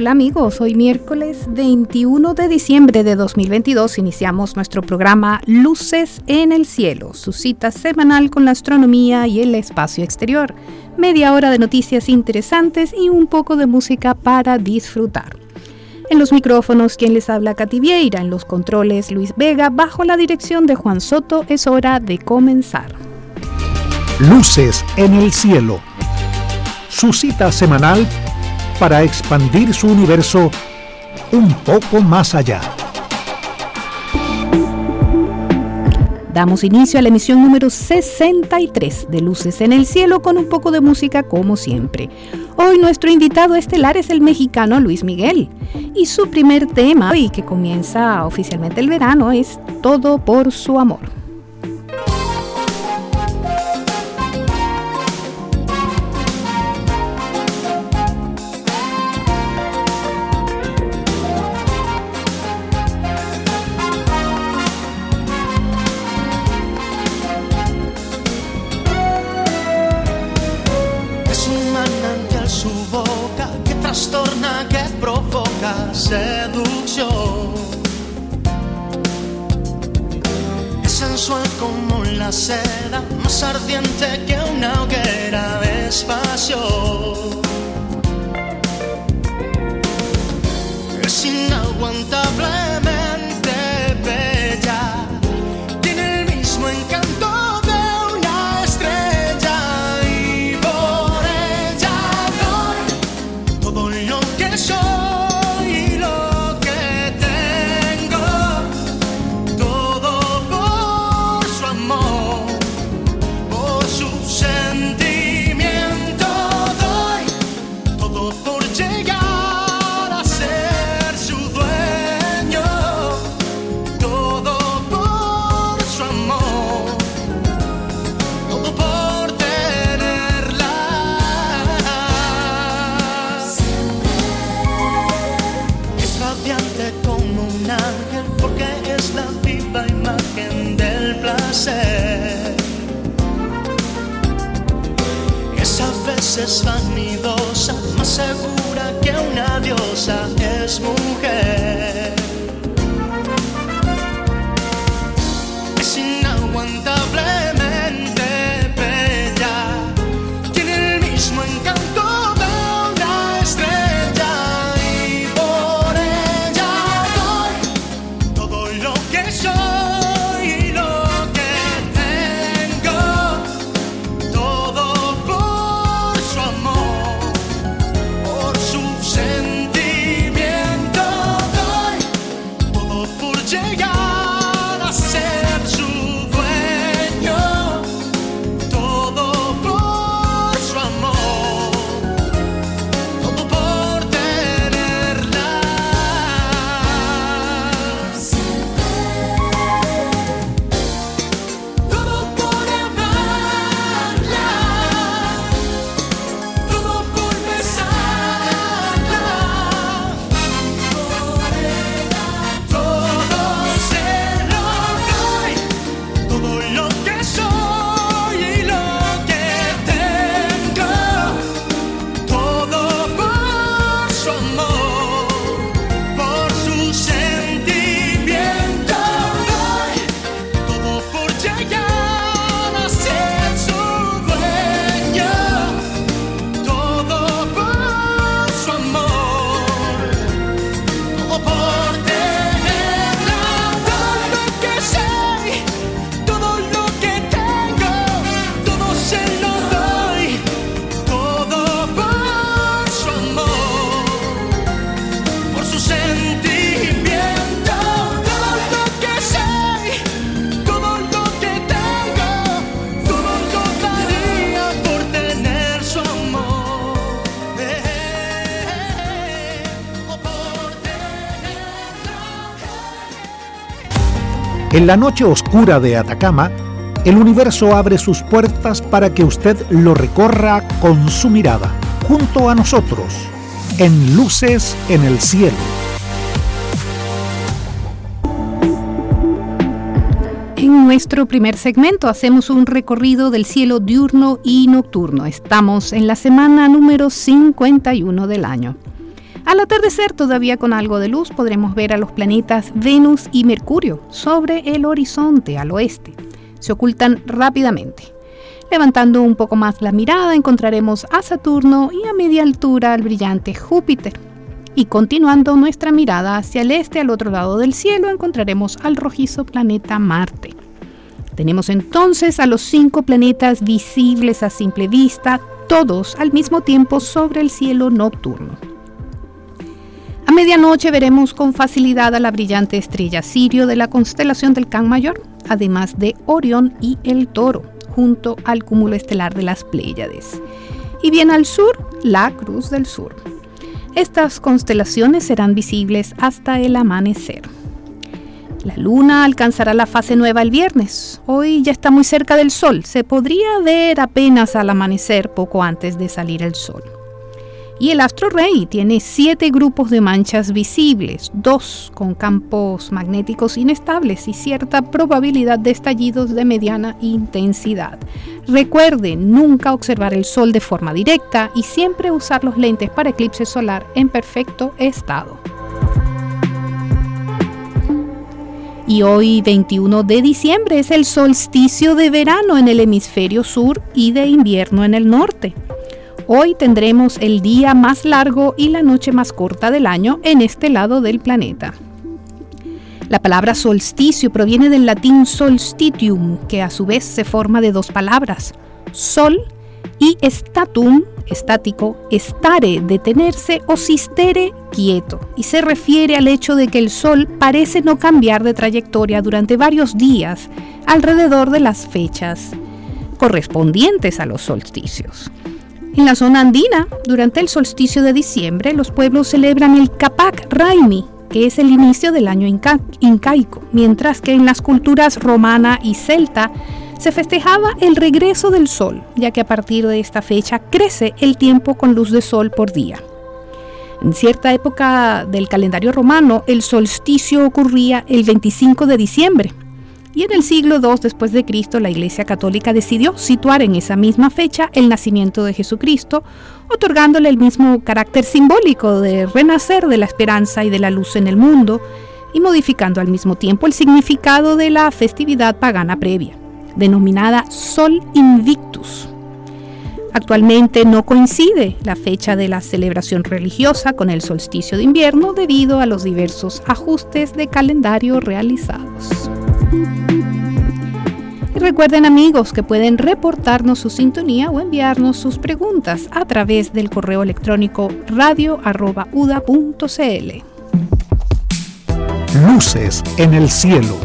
Hola amigos, hoy miércoles 21 de diciembre de 2022 iniciamos nuestro programa Luces en el Cielo, su cita semanal con la astronomía y el espacio exterior. Media hora de noticias interesantes y un poco de música para disfrutar. En los micrófonos, quien les habla Katy Vieira, en los controles Luis Vega, bajo la dirección de Juan Soto, es hora de comenzar. Luces en el Cielo, su cita semanal para expandir su universo un poco más allá. Damos inicio a la emisión número 63 de Luces en el Cielo con un poco de música como siempre. Hoy nuestro invitado estelar es el mexicano Luis Miguel y su primer tema, y que comienza oficialmente el verano, es Todo por su amor. Más ardiente que una hoguera despacio. Es inaguantable. Es vanidosa, más segura que una diosa es mujer. En la noche oscura de Atacama, el universo abre sus puertas para que usted lo recorra con su mirada, junto a nosotros, en Luces en el Cielo. En nuestro primer segmento hacemos un recorrido del cielo diurno y nocturno. Estamos en la semana número 51 del año. Al atardecer, todavía con algo de luz, podremos ver a los planetas Venus y Mercurio sobre el horizonte al oeste. Se ocultan rápidamente. Levantando un poco más la mirada, encontraremos a Saturno y a media altura al brillante Júpiter. Y continuando nuestra mirada hacia el este, al otro lado del cielo, encontraremos al rojizo planeta Marte. Tenemos entonces a los cinco planetas visibles a simple vista, todos al mismo tiempo sobre el cielo nocturno. A medianoche veremos con facilidad a la brillante estrella Sirio de la constelación del Can Mayor, además de Orión y el Toro, junto al cúmulo estelar de las Pléyades. Y bien al sur, la Cruz del Sur. Estas constelaciones serán visibles hasta el amanecer. La luna alcanzará la fase nueva el viernes. Hoy ya está muy cerca del sol. Se podría ver apenas al amanecer poco antes de salir el sol. Y el astro rey tiene siete grupos de manchas visibles, dos con campos magnéticos inestables y cierta probabilidad de estallidos de mediana intensidad. Recuerde nunca observar el sol de forma directa y siempre usar los lentes para eclipse solar en perfecto estado. Y hoy 21 de diciembre es el solsticio de verano en el hemisferio sur y de invierno en el norte. Hoy tendremos el día más largo y la noche más corta del año en este lado del planeta. La palabra solsticio proviene del latín solstitium, que a su vez se forma de dos palabras, sol y statum, estático, stare, detenerse o sistere, quieto, y se refiere al hecho de que el Sol parece no cambiar de trayectoria durante varios días alrededor de las fechas correspondientes a los solsticios. En la zona andina, durante el solsticio de diciembre, los pueblos celebran el Capac Raimi, que es el inicio del año incaico, mientras que en las culturas romana y celta se festejaba el regreso del sol, ya que a partir de esta fecha crece el tiempo con luz de sol por día. En cierta época del calendario romano, el solsticio ocurría el 25 de diciembre, y en el siglo II después de Cristo la Iglesia Católica decidió situar en esa misma fecha el nacimiento de Jesucristo, otorgándole el mismo carácter simbólico de renacer de la esperanza y de la luz en el mundo, y modificando al mismo tiempo el significado de la festividad pagana previa, denominada Sol Invictus. Actualmente no coincide la fecha de la celebración religiosa con el solsticio de invierno debido a los diversos ajustes de calendario realizados. Y recuerden amigos que pueden reportarnos su sintonía o enviarnos sus preguntas a través del correo electrónico radio.uda.cl. Luces en el cielo,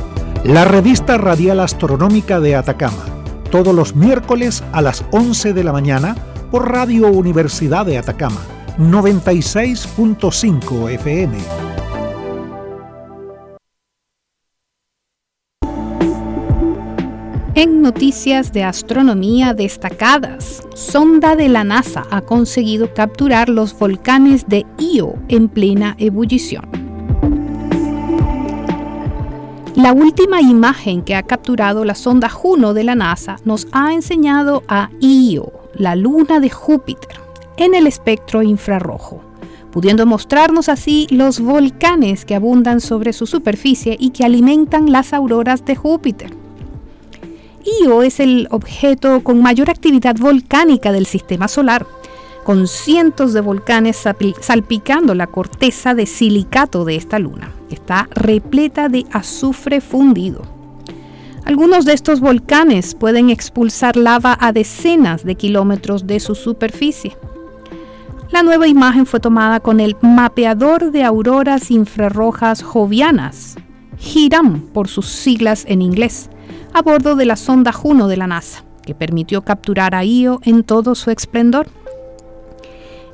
la revista radial astronómica de Atacama, todos los miércoles a las 11 de la mañana por Radio Universidad de Atacama, 96.5 FM. En noticias de astronomía destacadas, sonda de la NASA ha conseguido capturar los volcanes de Io en plena ebullición. La última imagen que ha capturado la sonda Juno de la NASA nos ha enseñado a Io, la luna de Júpiter, en el espectro infrarrojo, pudiendo mostrarnos así los volcanes que abundan sobre su superficie y que alimentan las auroras de Júpiter. Io es el objeto con mayor actividad volcánica del sistema solar, con cientos de volcanes salpicando la corteza de silicato de esta luna, está repleta de azufre fundido. Algunos de estos volcanes pueden expulsar lava a decenas de kilómetros de su superficie. La nueva imagen fue tomada con el mapeador de auroras infrarrojas jovianas, GIRAM por sus siglas en inglés, a bordo de la sonda Juno de la NASA, que permitió capturar a Io en todo su esplendor.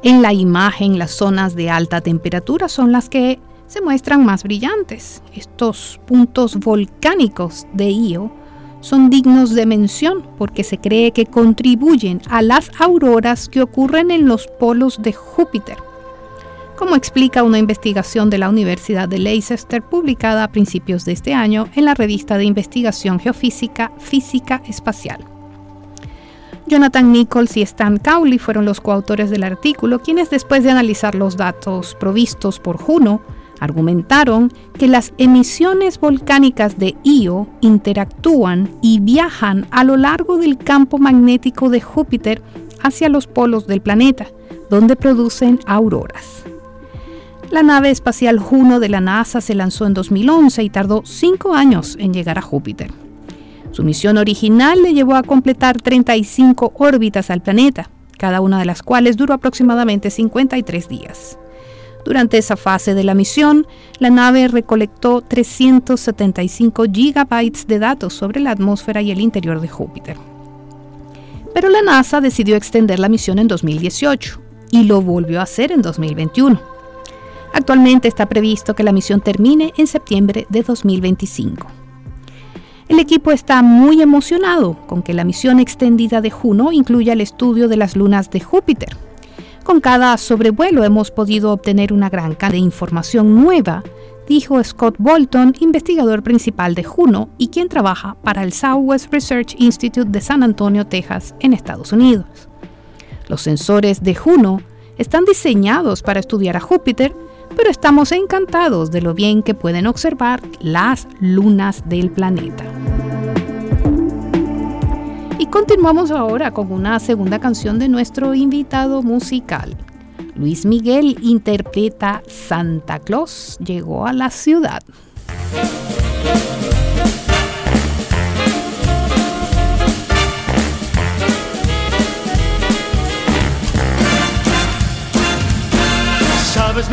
En la imagen, las zonas de alta temperatura son las que se muestran más brillantes. Estos puntos volcánicos de Io son dignos de mención porque se cree que contribuyen a las auroras que ocurren en los polos de Júpiter, como explica una investigación de la Universidad de Leicester publicada a principios de este año en la revista de investigación geofísica Física Espacial. Jonathan Nichols y Stan Cowley fueron los coautores del artículo, quienes después de analizar los datos provistos por Juno, argumentaron que las emisiones volcánicas de Io interactúan y viajan a lo largo del campo magnético de Júpiter hacia los polos del planeta, donde producen auroras. La nave espacial Juno de la NASA se lanzó en 2011 y tardó cinco años en llegar a Júpiter. Su misión original le llevó a completar 35 órbitas al planeta, cada una de las cuales duró aproximadamente 53 días. Durante esa fase de la misión, la nave recolectó 375 gigabytes de datos sobre la atmósfera y el interior de Júpiter. Pero la NASA decidió extender la misión en 2018 y lo volvió a hacer en 2021. Actualmente está previsto que la misión termine en septiembre de 2025. El equipo está muy emocionado con que la misión extendida de Juno incluya el estudio de las lunas de Júpiter, con cada sobrevuelo hemos podido obtener una gran cantidad de información nueva, dijo Scott Bolton, investigador principal de Juno y quien trabaja para el Southwest Research Institute de San Antonio, Texas, en Estados Unidos. Los sensores de Juno están diseñados para estudiar a Júpiter, pero estamos encantados de lo bien que pueden observar las lunas del planeta. Y continuamos ahora con una segunda canción de nuestro invitado musical. Luis Miguel interpreta Santa Claus llegó a la ciudad.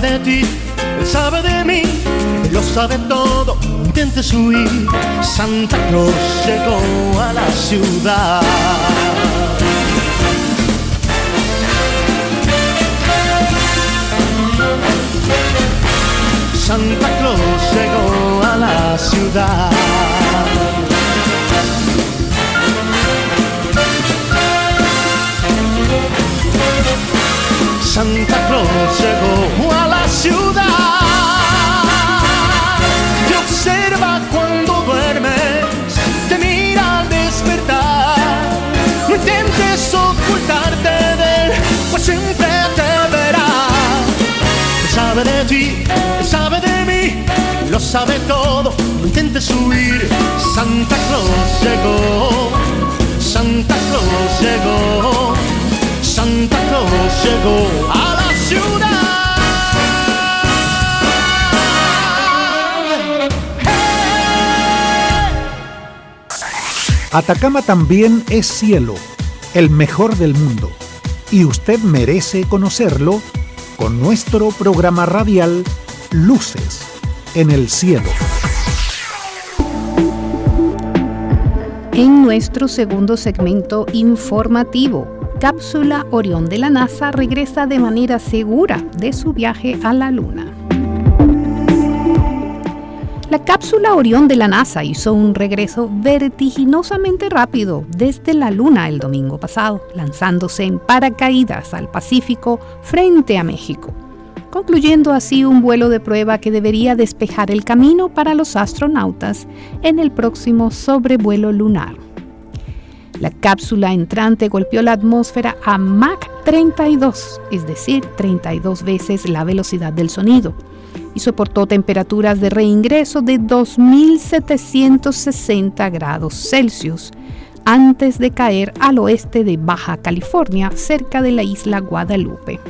de ti él sabe de mí, Él lo sabe todo, intentes huir. Santa Claus llegó a la ciudad. Santa Claus llegó a la ciudad. Santa Claus llegó a la ciudad. Te observa cuando duermes, te mira al despertar. No intentes ocultarte de él, pues siempre te verá. Él sabe de ti, él sabe de mí, lo sabe todo. No intentes huir. Santa Claus llegó. Santa Claus llegó. Santa Claus llegó a la ciudad. Atacama también es cielo, el mejor del mundo, y usted merece conocerlo con nuestro programa radial Luces en el cielo. En nuestro segundo segmento informativo, cápsula Orión de la NASA regresa de manera segura de su viaje a la Luna. La cápsula Orión de la NASA hizo un regreso vertiginosamente rápido desde la Luna el domingo pasado, lanzándose en paracaídas al Pacífico frente a México, concluyendo así un vuelo de prueba que debería despejar el camino para los astronautas en el próximo sobrevuelo lunar. La cápsula entrante golpeó la atmósfera a Mach 32, es decir, 32 veces la velocidad del sonido y soportó temperaturas de reingreso de 2.760 grados Celsius antes de caer al oeste de Baja California, cerca de la isla Guadalupe.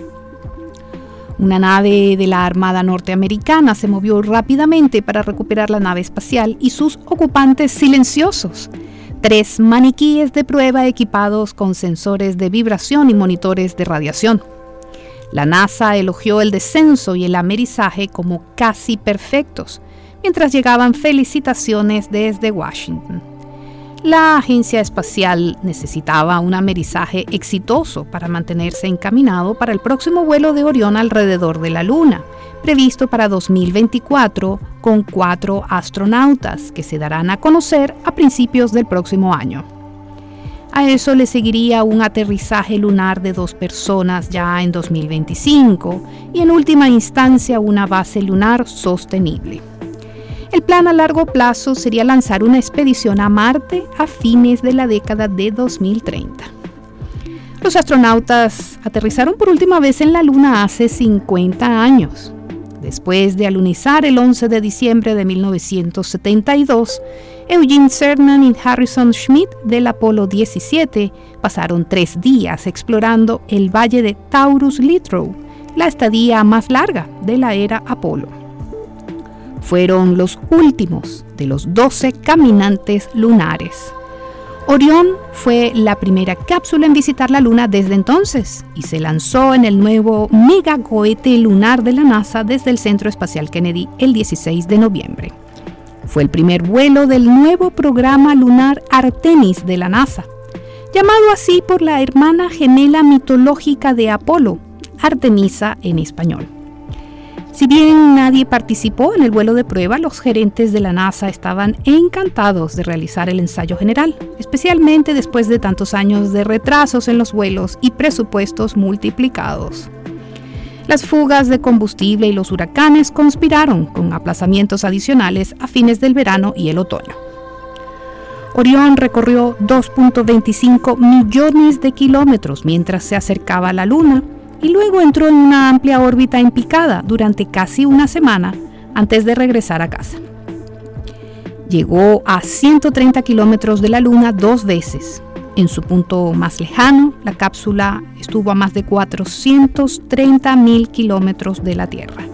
Una nave de la Armada norteamericana se movió rápidamente para recuperar la nave espacial y sus ocupantes silenciosos. Tres maniquíes de prueba equipados con sensores de vibración y monitores de radiación. La NASA elogió el descenso y el amerizaje como casi perfectos, mientras llegaban felicitaciones desde Washington. La agencia espacial necesitaba un amerizaje exitoso para mantenerse encaminado para el próximo vuelo de Orión alrededor de la Luna, previsto para 2024 con cuatro astronautas que se darán a conocer a principios del próximo año. A eso le seguiría un aterrizaje lunar de dos personas ya en 2025 y en última instancia una base lunar sostenible. El plan a largo plazo sería lanzar una expedición a Marte a fines de la década de 2030. Los astronautas aterrizaron por última vez en la Luna hace 50 años. Después de alunizar el 11 de diciembre de 1972, Eugene Cernan y Harrison Schmitt del Apolo 17 pasaron tres días explorando el valle de Taurus Littrow, la estadía más larga de la era Apolo fueron los últimos de los 12 caminantes lunares. Orión fue la primera cápsula en visitar la Luna desde entonces y se lanzó en el nuevo megacohete lunar de la NASA desde el Centro Espacial Kennedy el 16 de noviembre. Fue el primer vuelo del nuevo programa lunar Artemis de la NASA, llamado así por la hermana gemela mitológica de Apolo, Artemisa en español. Si bien nadie participó en el vuelo de prueba, los gerentes de la NASA estaban encantados de realizar el ensayo general, especialmente después de tantos años de retrasos en los vuelos y presupuestos multiplicados. Las fugas de combustible y los huracanes conspiraron con aplazamientos adicionales a fines del verano y el otoño. Orión recorrió 2.25 millones de kilómetros mientras se acercaba a la Luna y luego entró en una amplia órbita en picada durante casi una semana antes de regresar a casa. Llegó a 130 kilómetros de la Luna dos veces. En su punto más lejano, la cápsula estuvo a más de 430 mil kilómetros de la Tierra.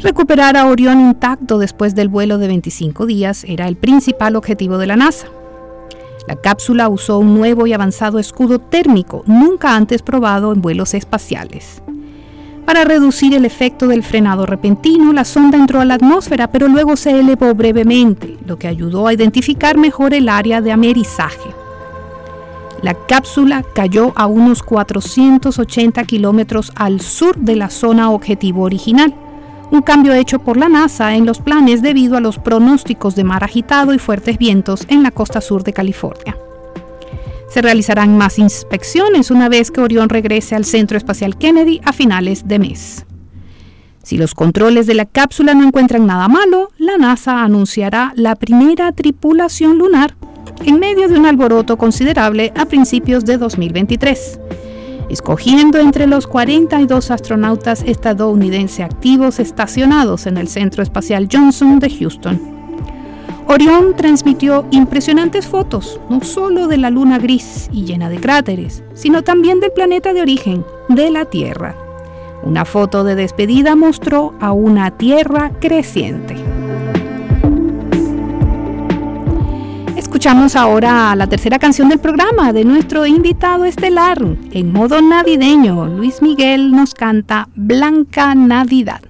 Recuperar a Orión intacto después del vuelo de 25 días era el principal objetivo de la NASA. La cápsula usó un nuevo y avanzado escudo térmico nunca antes probado en vuelos espaciales. Para reducir el efecto del frenado repentino, la sonda entró a la atmósfera, pero luego se elevó brevemente, lo que ayudó a identificar mejor el área de amerizaje. La cápsula cayó a unos 480 kilómetros al sur de la zona objetivo original, un cambio hecho por la NASA en los planes debido a los pronósticos de mar agitado y fuertes vientos en la costa sur de California. Se realizarán más inspecciones una vez que Orión regrese al Centro Espacial Kennedy a finales de mes. Si los controles de la cápsula no encuentran nada malo, la NASA anunciará la primera tripulación lunar en medio de un alboroto considerable a principios de 2023 escogiendo entre los 42 astronautas estadounidenses activos estacionados en el Centro Espacial Johnson de Houston. Orión transmitió impresionantes fotos, no solo de la luna gris y llena de cráteres, sino también del planeta de origen, de la Tierra. Una foto de despedida mostró a una Tierra creciente. Escuchamos ahora la tercera canción del programa de nuestro invitado estelar. En modo navideño, Luis Miguel nos canta Blanca Navidad.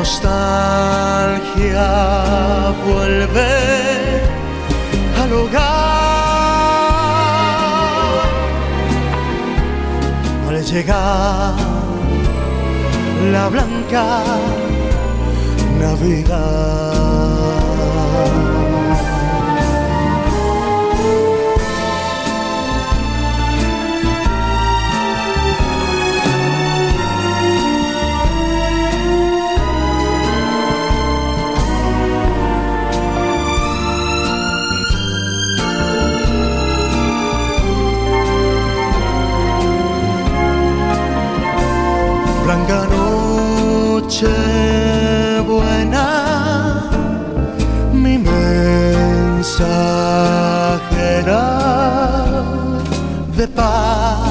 nostalgia vuelve al hogar. Al llegar la blanca Navidad. Noche buena, mi mensajera de paz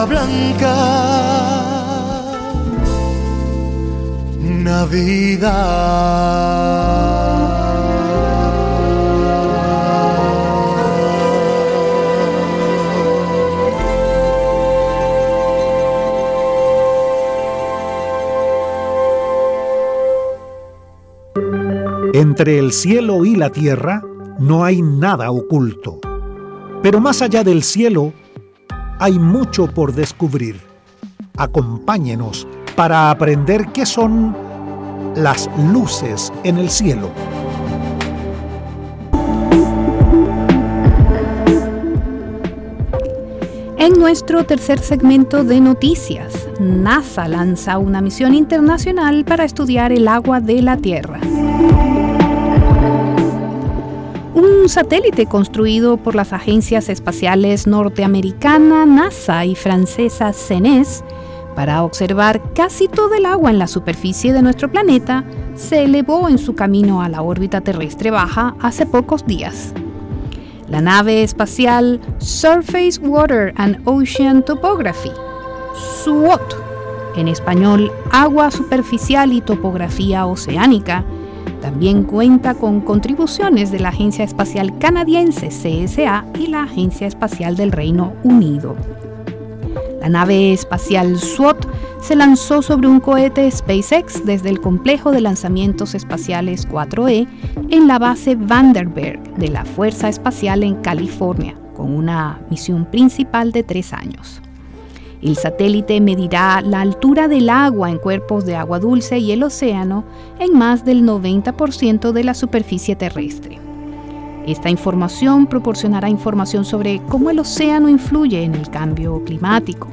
la blanca Navidad. Entre el cielo y la tierra no hay nada oculto. Pero más allá del cielo, hay mucho por descubrir. Acompáñenos para aprender qué son las luces en el cielo. En nuestro tercer segmento de noticias, NASA lanza una misión internacional para estudiar el agua de la Tierra. Satélite construido por las agencias espaciales norteamericana NASA y francesa CENES para observar casi todo el agua en la superficie de nuestro planeta se elevó en su camino a la órbita terrestre baja hace pocos días. La nave espacial Surface Water and Ocean Topography, SWOT, en español Agua Superficial y Topografía Oceánica, también cuenta con contribuciones de la Agencia Espacial Canadiense CSA y la Agencia Espacial del Reino Unido. La nave espacial SWOT se lanzó sobre un cohete SpaceX desde el complejo de lanzamientos espaciales 4E en la base Vandenberg de la Fuerza Espacial en California, con una misión principal de tres años. El satélite medirá la altura del agua en cuerpos de agua dulce y el océano en más del 90% de la superficie terrestre. Esta información proporcionará información sobre cómo el océano influye en el cambio climático,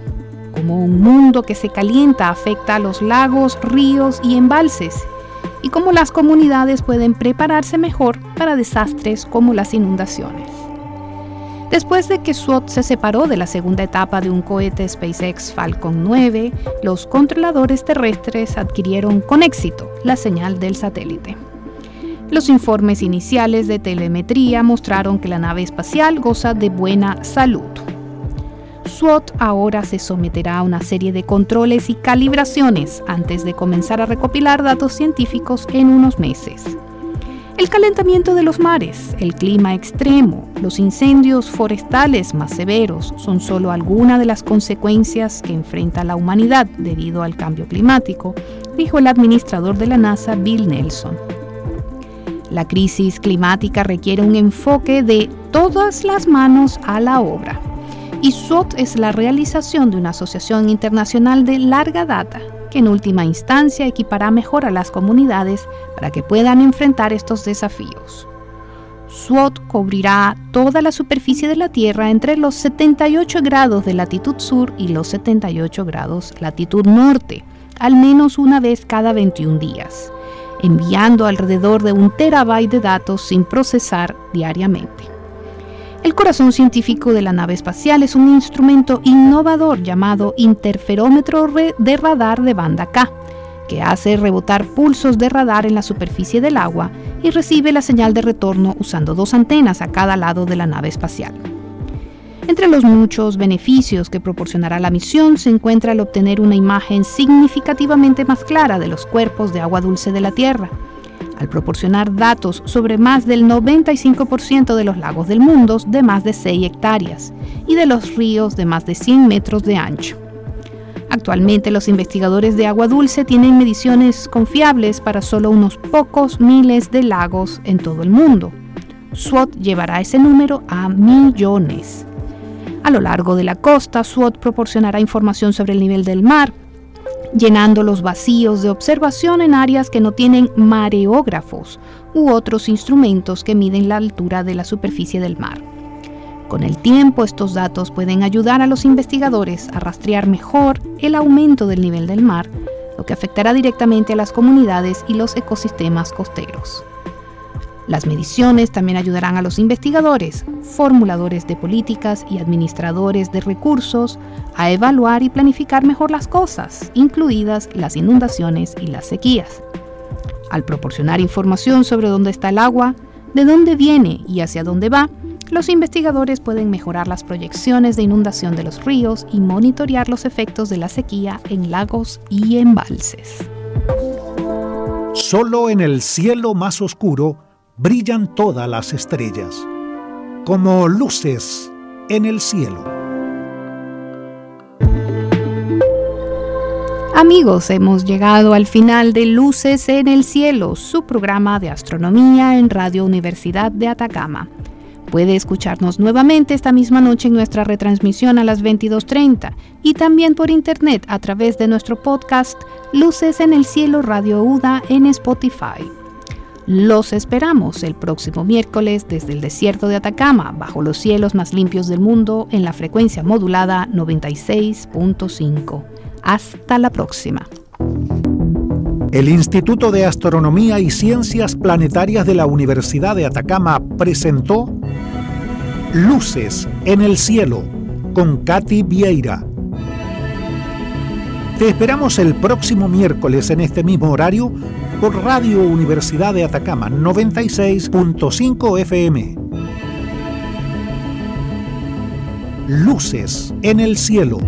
cómo un mundo que se calienta afecta a los lagos, ríos y embalses, y cómo las comunidades pueden prepararse mejor para desastres como las inundaciones. Después de que SWOT se separó de la segunda etapa de un cohete SpaceX Falcon 9, los controladores terrestres adquirieron con éxito la señal del satélite. Los informes iniciales de telemetría mostraron que la nave espacial goza de buena salud. SWOT ahora se someterá a una serie de controles y calibraciones antes de comenzar a recopilar datos científicos en unos meses. El calentamiento de los mares, el clima extremo, los incendios forestales más severos son solo algunas de las consecuencias que enfrenta la humanidad debido al cambio climático, dijo el administrador de la NASA, Bill Nelson. La crisis climática requiere un enfoque de todas las manos a la obra. Y SWOT es la realización de una asociación internacional de larga data que en última instancia equipará mejor a las comunidades para que puedan enfrentar estos desafíos. SWOT cubrirá toda la superficie de la Tierra entre los 78 grados de latitud sur y los 78 grados latitud norte, al menos una vez cada 21 días enviando alrededor de un terabyte de datos sin procesar diariamente. El corazón científico de la nave espacial es un instrumento innovador llamado interferómetro de radar de banda K, que hace rebotar pulsos de radar en la superficie del agua y recibe la señal de retorno usando dos antenas a cada lado de la nave espacial. Entre los muchos beneficios que proporcionará la misión se encuentra el obtener una imagen significativamente más clara de los cuerpos de agua dulce de la Tierra, al proporcionar datos sobre más del 95% de los lagos del mundo de más de 6 hectáreas y de los ríos de más de 100 metros de ancho. Actualmente los investigadores de agua dulce tienen mediciones confiables para solo unos pocos miles de lagos en todo el mundo. SWOT llevará ese número a millones. A lo largo de la costa, SWOT proporcionará información sobre el nivel del mar, llenando los vacíos de observación en áreas que no tienen mareógrafos u otros instrumentos que miden la altura de la superficie del mar. Con el tiempo, estos datos pueden ayudar a los investigadores a rastrear mejor el aumento del nivel del mar, lo que afectará directamente a las comunidades y los ecosistemas costeros. Las mediciones también ayudarán a los investigadores, formuladores de políticas y administradores de recursos a evaluar y planificar mejor las cosas, incluidas las inundaciones y las sequías. Al proporcionar información sobre dónde está el agua, de dónde viene y hacia dónde va, los investigadores pueden mejorar las proyecciones de inundación de los ríos y monitorear los efectos de la sequía en lagos y embalses. Solo en el cielo más oscuro brillan todas las estrellas, como luces en el cielo. Amigos, hemos llegado al final de Luces en el Cielo, su programa de astronomía en Radio Universidad de Atacama. Puede escucharnos nuevamente esta misma noche en nuestra retransmisión a las 22.30 y también por internet a través de nuestro podcast Luces en el Cielo Radio UDA en Spotify. Los esperamos el próximo miércoles desde el desierto de Atacama, bajo los cielos más limpios del mundo, en la frecuencia modulada 96.5. Hasta la próxima. El Instituto de Astronomía y Ciencias Planetarias de la Universidad de Atacama presentó Luces en el Cielo con Katy Vieira. Te esperamos el próximo miércoles en este mismo horario por Radio Universidad de Atacama 96.5 FM. Luces en el cielo.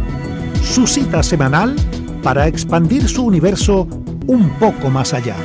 Su cita semanal para expandir su universo un poco más allá.